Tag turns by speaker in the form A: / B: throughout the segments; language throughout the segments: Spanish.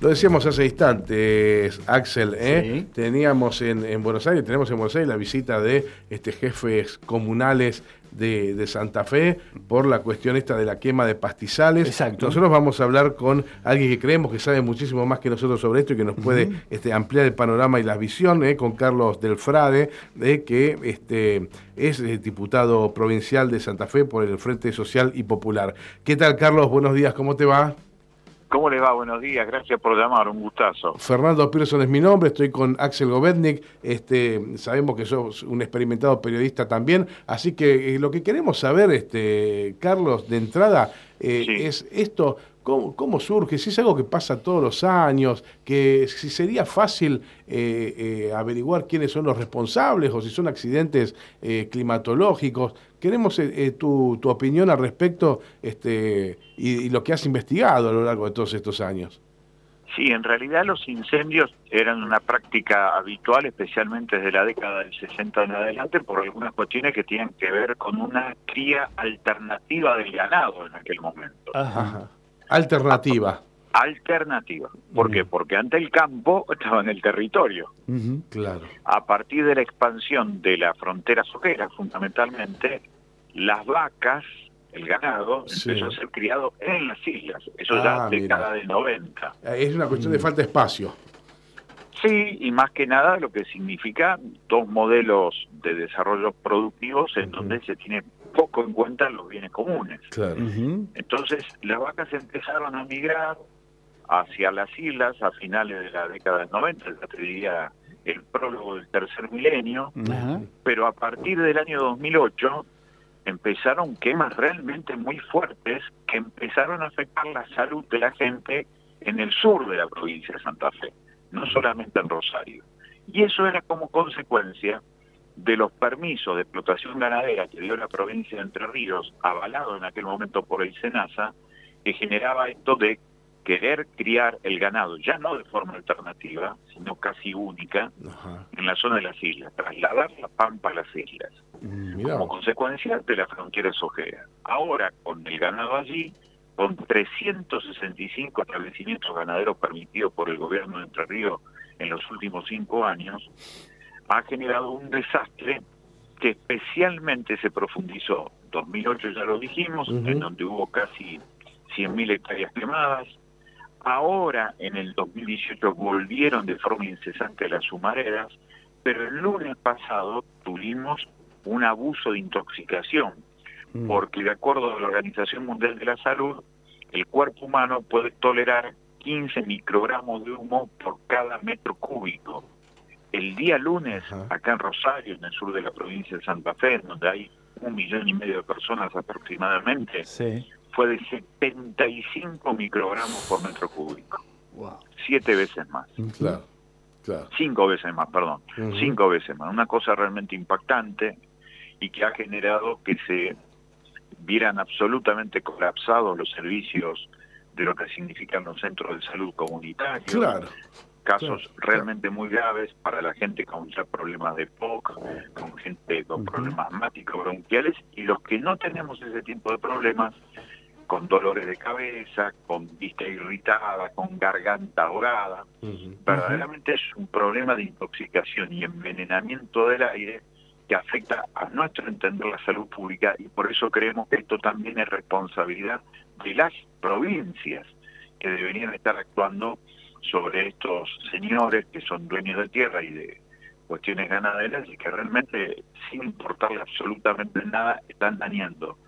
A: Lo decíamos hace instantes, Axel, ¿eh? teníamos en, Buenos Aires, tenemos en Buenos Aires la visita de este, jefes comunales de, Santa Fe por la cuestión esta de la quema de pastizales.
B: Exacto.
A: Nosotros vamos a hablar con alguien que creemos que sabe muchísimo más que nosotros sobre esto y que nos puede este, ampliar el panorama y la visión, ¿eh? con Carlos Delfrade, de que este, es eh, diputado provincial de Santa Fe por el Frente Social y Popular. ¿Qué tal, Carlos? Buenos días, ¿cómo te va?
C: ¿Cómo le va? Buenos días, gracias por llamar, un gustazo.
A: Fernando Pearson es mi nombre, estoy con Axel Govetnik, este, sabemos que sos un experimentado periodista también, así que eh, lo que queremos saber, este, Carlos, de entrada, eh, es esto, ¿Cómo, surge? Si es algo que pasa todos los años, que si sería fácil eh, eh, averiguar quiénes son los responsables o si son accidentes eh, climatológicos. Queremos tu, opinión al respecto este, y, lo que has investigado a lo largo de todos estos años.
C: Sí, en realidad los incendios eran una práctica habitual, especialmente desde la década del 60 en adelante, por algunas cuestiones que tienen que ver con una cría alternativa del ganado en aquel momento.
A: Ajá. Alternativa.
C: Alternativa. ¿Por qué? Porque antes el campo estaba en el territorio.
A: claro.
C: A partir de la expansión de la frontera sojera, fundamentalmente, las vacas, el ganado, empezó a ser criado en las islas. Eso ya ah, década del 90.
A: Es una cuestión de falta de espacio.
C: Sí, y más que nada lo que significa dos modelos de desarrollo productivos en donde se tiene poco en cuenta los bienes comunes. Entonces, las vacas empezaron a migrar hacia las islas a finales de la década del 90, ya te diría el prólogo del tercer milenio, pero a partir del año 2008 empezaron quemas realmente muy fuertes que empezaron a afectar la salud de la gente en el sur de la provincia de Santa Fe, no solamente en Rosario. Y eso era como consecuencia de los permisos de explotación ganadera que dio la provincia de Entre Ríos, avalado en aquel momento por el SENASA, que generaba esto de querer criar el ganado, ya no de forma alternativa, sino casi única, en la zona de las islas, trasladar la pampa a las islas, mm, como consecuencia de la frontera sojera. Ahora, con el ganado allí, con 365 establecimientos ganaderos permitidos por el gobierno de Entre Ríos en los últimos cinco años, ha generado un desastre que especialmente se profundizó. 2008 ya lo dijimos, en donde hubo casi 100.000 hectáreas quemadas. Ahora, en el 2018, volvieron de forma incesante las sumareras, pero el lunes pasado tuvimos un abuso de intoxicación, mm. porque de acuerdo a la Organización Mundial de la Salud, el cuerpo humano puede tolerar 15 microgramos de humo por cada metro cúbico. El día lunes, acá en Rosario, en el sur de la provincia de Santa Fe, donde hay un millón y medio de personas aproximadamente, fue de 75 microgramos por metro cúbico. Siete veces más.
A: Claro,
C: Cinco veces más, perdón. Cinco veces más. Una cosa realmente impactante y que ha generado que se vieran absolutamente colapsados los servicios de lo que significan los centros de salud comunitarios.
A: Claro
C: casos realmente muy graves para la gente con ya problemas de POC, con gente con problemas asmáticos, bronquiales, y los que no tenemos ese tipo de problemas, con dolores de cabeza, con vista irritada, con garganta ahogada, verdaderamente es un problema de intoxicación y envenenamiento del aire que afecta a nuestro entender la salud pública y por eso creemos que esto también es responsabilidad de las provincias que deberían estar actuando sobre estos señores que son dueños de tierra y de cuestiones ganaderas y que realmente, sin importarle absolutamente nada, están dañando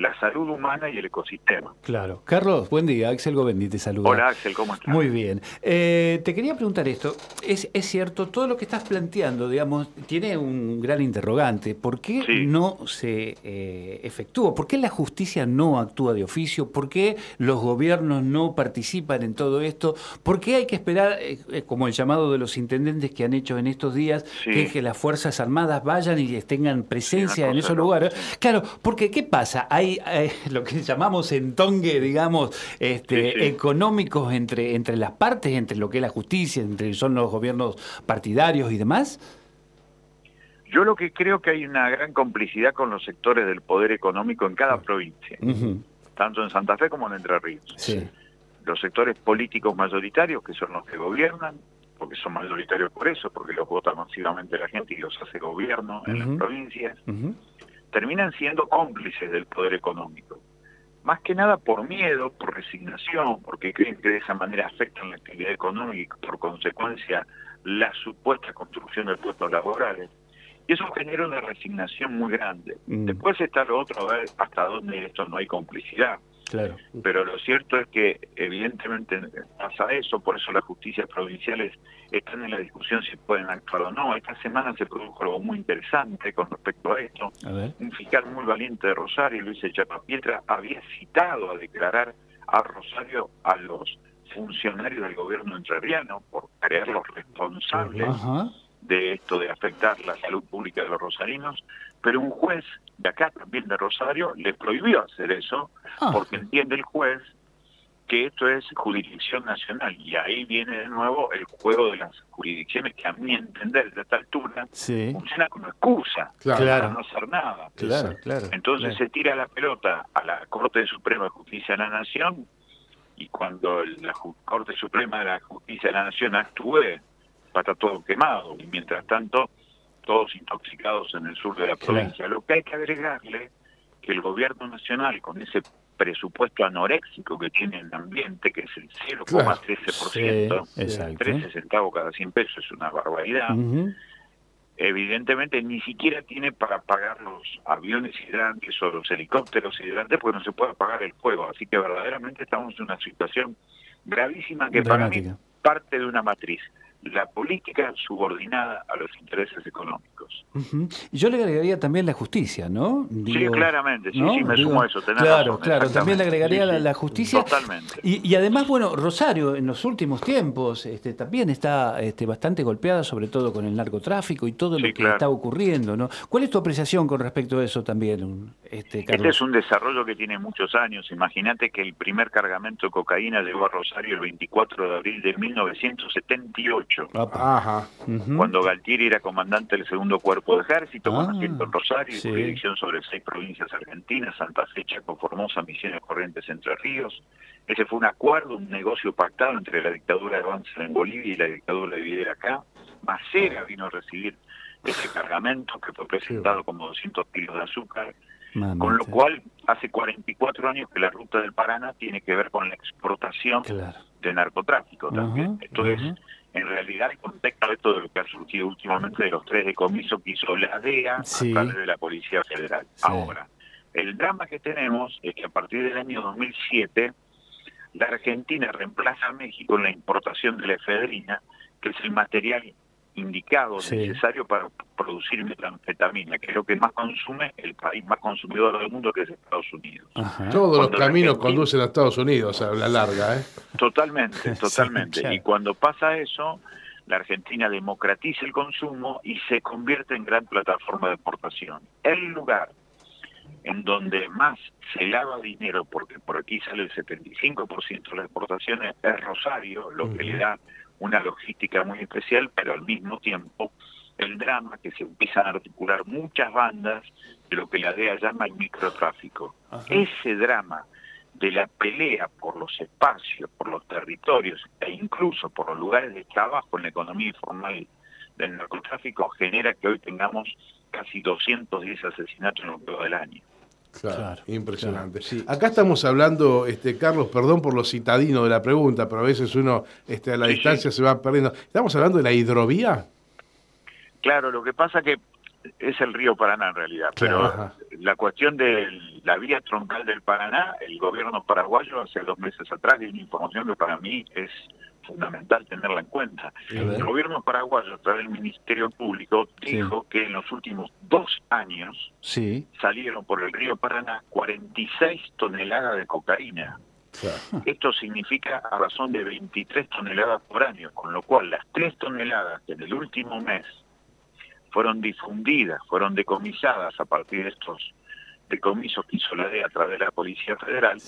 C: la salud humana y el ecosistema.
B: Claro. Carlos, buen día. Axel Govendi te saluda.
C: Hola Axel, ¿cómo estás?
B: Muy bien. Eh, te quería preguntar esto. ¿Es, ¿Es, cierto, todo lo que estás planteando, digamos, tiene un gran interrogante. ¿Por qué no se eh, efectúa? ¿Por qué la justicia no actúa de oficio? ¿Por qué los gobiernos no participan en todo esto? ¿Por qué hay que esperar, eh, como el llamado de los intendentes que han hecho en estos días, que, las Fuerzas Armadas vayan y tengan presencia en esos lugares? Claro, porque ¿qué pasa? Hay eh, lo que llamamos entongue, digamos, este, económicos entre, entre las partes, entre lo que es la justicia, entre son los gobiernos partidarios y demás?
C: Yo lo que creo que hay una gran complicidad con los sectores del poder económico en cada provincia, tanto en Santa Fe como en Entre Ríos. Los sectores políticos mayoritarios, que son los que gobiernan, porque son mayoritarios por eso, porque los vota masivamente la gente y los hace gobierno en las provincias, terminan siendo cómplices del poder económico. Más que nada por miedo, por resignación, porque creen que de esa manera afectan la actividad económica y por consecuencia la supuesta construcción de puestos laborales. Y eso genera una resignación muy grande. Mm. Después está lo otro, a ver hasta dónde esto no hay complicidad. Claro. Pero lo cierto es que evidentemente pasa eso, por eso las justicias provinciales están en la discusión si pueden actuar o no. Esta semana se produjo algo muy interesante con respecto a esto. Un fiscal muy valiente de Rosario, Luis Pietra, había citado a declarar a Rosario a los funcionarios del gobierno entrerriano por creerlos responsables de esto de afectar la salud pública de los rosarinos, pero un juez de acá también de Rosario le prohibió hacer eso ah. porque entiende el juez que esto es jurisdicción nacional y ahí viene de nuevo el juego de las jurisdicciones que a mi entender de esta altura funciona como excusa para no hacer nada. Entonces se tira la pelota a la Corte Suprema de Justicia de la Nación y cuando la Corte Suprema de la Justicia de la Nación actúe va a estar todo quemado. Y mientras tanto todos intoxicados en el sur de la provincia. Lo que hay que agregarle que el gobierno nacional con ese presupuesto anoréxico que tiene el ambiente, que es el 0,13%, 13 centavos cada 100 pesos, es una barbaridad. Evidentemente ni siquiera tiene para pagar los aviones hidrantes o los helicópteros hidrantes porque no se puede pagar el fuego. Así que verdaderamente estamos en una situación gravísima que para mí parte de una matriz la política subordinada a los intereses económicos.
B: Yo le agregaría también la justicia, ¿no?
C: sí, claramente, sí, sí, me sumo a eso.
B: claro, claro, también le agregaría la, justicia. Totalmente. Y, además, bueno, Rosario en los últimos tiempos este, también está este, bastante golpeada, sobre todo con el narcotráfico y todo lo que está ocurriendo, ¿no? ¿Cuál es tu apreciación con respecto a eso también,
C: este, Este es un desarrollo que tiene muchos años. Imagínate que el primer cargamento de cocaína llegó a Rosario el 24 de abril de 1978 cuando Galtieri era comandante del segundo cuerpo de ejército, con ah, asiento en Rosario y jurisdicción sobre seis provincias argentinas, Santa Fe, Chaco, Formosa, Misiones Corrientes, Entre Ríos. Ese fue un acuerdo, un negocio pactado entre la dictadura de Banzer en Bolivia y la dictadura de Videla acá. Macera vino a recibir ese cargamento que fue presentado como 200 kilos de azúcar. Con lo cual, hace 44 años que la ruta del Paraná tiene que ver con la exportación de narcotráfico también. Entonces, en realidad el contexto de todo lo que ha surgido últimamente de los tres decomisos que hizo la DEA a través de la Policía Federal. Ahora, el drama que tenemos es que a partir del año 2007 la Argentina reemplaza a México en la importación de la efedrina, que es el material indicado, necesario para producir metanfetamina, que es lo que más consume el país más consumidor del mundo, que es Estados Unidos.
A: Todos los caminos conducen a Estados Unidos a la larga, ¿eh?
C: Totalmente, totalmente. Y cuando pasa eso, la Argentina democratiza el consumo y se convierte en gran plataforma de exportación. El lugar en donde más se lava dinero, porque por aquí sale el 75% de las exportaciones, es Rosario, lo que le da una logística muy especial, pero al mismo tiempo el drama que se empiezan a articular muchas bandas de lo que la DEA llama el microtráfico. Ese drama de la pelea por los espacios, por los territorios e incluso por los lugares de trabajo en la economía informal del narcotráfico genera que hoy tengamos casi 210 asesinatos en lo que del año.
A: Claro, impresionante. Acá estamos hablando, este, Carlos, perdón por lo citadino de la pregunta, pero a veces uno este, a la distancia se va perdiendo. ¿Estamos hablando de la hidrovía?
C: Claro, lo que pasa que es el río Paraná en realidad, pero la cuestión de la vía troncal del Paraná, el gobierno paraguayo hace dos meses atrás dio una información que para mí es fundamental tenerla en cuenta. El gobierno paraguayo, a través del Ministerio Público, dijo que en los últimos dos años salieron por el río Paraná 46 toneladas de cocaína. Esto significa a razón de 23 toneladas por año, con lo cual las 3 toneladas que en el último mes fueron difundidas, fueron decomisadas a partir de estos decomisos que hizo la DEA a través de la Policía Federal,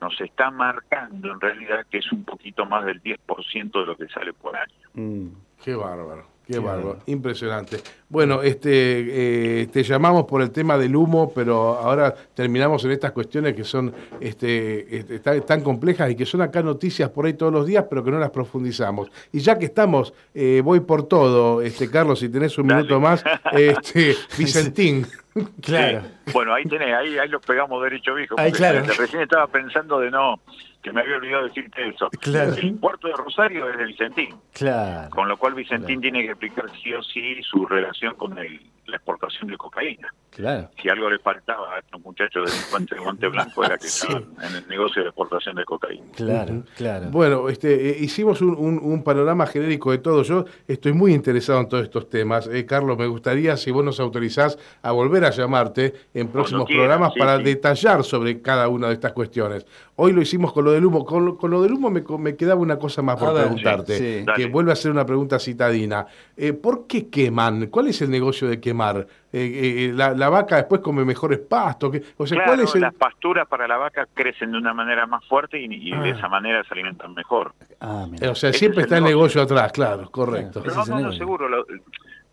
C: nos está marcando en realidad que es un poquito más del 10% de lo que sale por año.
A: Mm, qué bárbaro. Qué, bárbaro, impresionante. Bueno, este, eh, te llamamos por el tema del humo, pero ahora terminamos en estas cuestiones que son este, este tan, complejas y que son acá noticias por ahí todos los días, pero que no las profundizamos. Y ya que estamos, eh, voy por todo, este Carlos, si tenés un minuto más, este, Vicentín.
C: Claro. Bueno, ahí tenés, ahí, ahí los pegamos derecho viejo. Ahí, claro. Recién estaba pensando de no que me había olvidado decirte eso. El puerto de Rosario es de Vicentín. Claro. Con lo cual Vicentín tiene que explicar sí o sí su relación con el, la exportación de cocaína. Claro. Si algo le faltaba a estos muchachos delincuentes de guante blanco era que estaban en el negocio de exportación de cocaína.
A: Claro, claro. Bueno, este, eh, hicimos un, un, panorama genérico de todo. Yo estoy muy interesado en todos estos temas. Eh, Carlos, me gustaría, si vos nos autorizás, a volver a llamarte en próximos programas para detallar sobre cada una de estas cuestiones. Hoy lo hicimos con lo del humo. Con, lo, del humo me, quedaba una cosa más por preguntarte, que vuelve a ser una pregunta citadina. Eh, ¿Por qué queman? ¿Cuál es el negocio de quemar? Eh, eh, la, vaca después come mejores pastos.
C: O sea, ¿cuál es las pasturas para la vaca crecen de una manera más fuerte y, de ah. esa manera se alimentan mejor.
A: Ah, o sea, siempre está el negocio. atrás, claro, correcto.
C: Pero no, no, seguro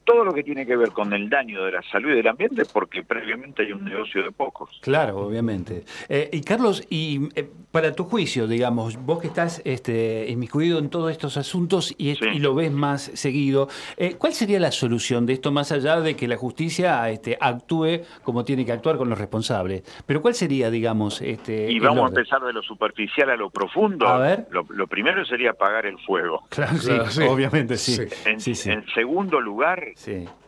C: todo lo que tiene que ver con el daño de la salud y del ambiente porque previamente hay un negocio de pocos.
B: Claro, obviamente. Eh, y Carlos, y eh, para tu juicio, digamos, vos que estás este, inmiscuido en todos estos asuntos y, lo ves más seguido, eh, ¿cuál sería la solución de esto más allá de que la justicia este, actúe como tiene que actuar con los responsables? Pero ¿cuál sería, digamos, este...
C: Y vamos a empezar de lo superficial a lo profundo. A ver. Lo, primero sería apagar el fuego.
B: Claro, sí, obviamente sí.
C: en segundo lugar,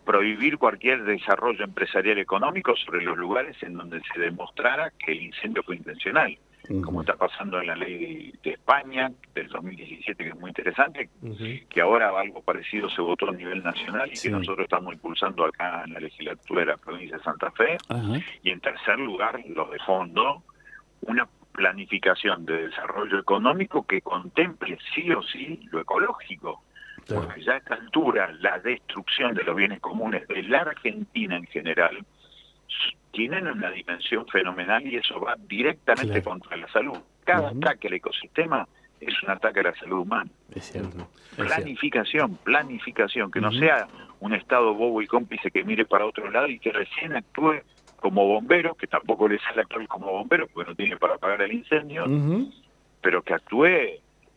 C: prohibir cualquier desarrollo empresarial económico sobre los lugares en donde se demostrara que el incendio fue intencional, como está pasando en la ley de, España del 2017, que es muy interesante, que ahora algo parecido se votó a nivel nacional y que nosotros estamos impulsando acá en la legislatura de la provincia de Santa Fe. Y en tercer lugar, lo de fondo, una planificación de desarrollo económico que contemple sí o sí lo ecológico porque ya a esta altura la destrucción de los bienes comunes de la Argentina en general tienen una dimensión fenomenal y eso va directamente contra la salud. Cada ataque al ecosistema es un ataque a la salud humana. Es cierto. Planificación, planificación, que no sea un Estado bobo y cómplice que mire para otro lado y que recién actúe como bombero, que tampoco le sale actuar como bombero porque no tiene para apagar el incendio, pero que actúe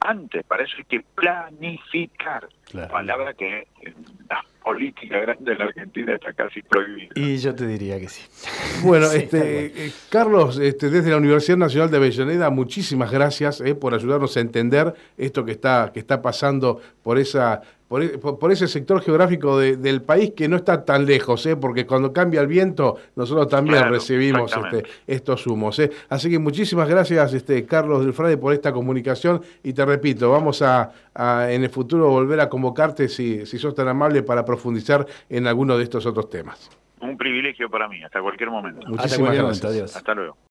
C: antes, para eso hay que planificar. Palabra que en la política grande de la Argentina está casi prohibida.
B: Y yo te diría que sí.
A: Bueno, este, eh, Carlos, este, desde la Universidad Nacional de Avellaneda, muchísimas gracias eh, por ayudarnos a entender esto que está, que está pasando por esa e, por, ese sector geográfico del país que no está tan lejos, ¿eh? porque cuando cambia el viento nosotros también recibimos este, estos humos. ¿eh? Así que muchísimas gracias este, Carlos del Frade por esta comunicación y te repito, vamos a, en el futuro volver a convocarte si, si sos tan amable para profundizar en alguno de estos otros temas.
C: Un privilegio para mí, hasta cualquier momento.
A: Muchísimas gracias.
C: Hasta luego.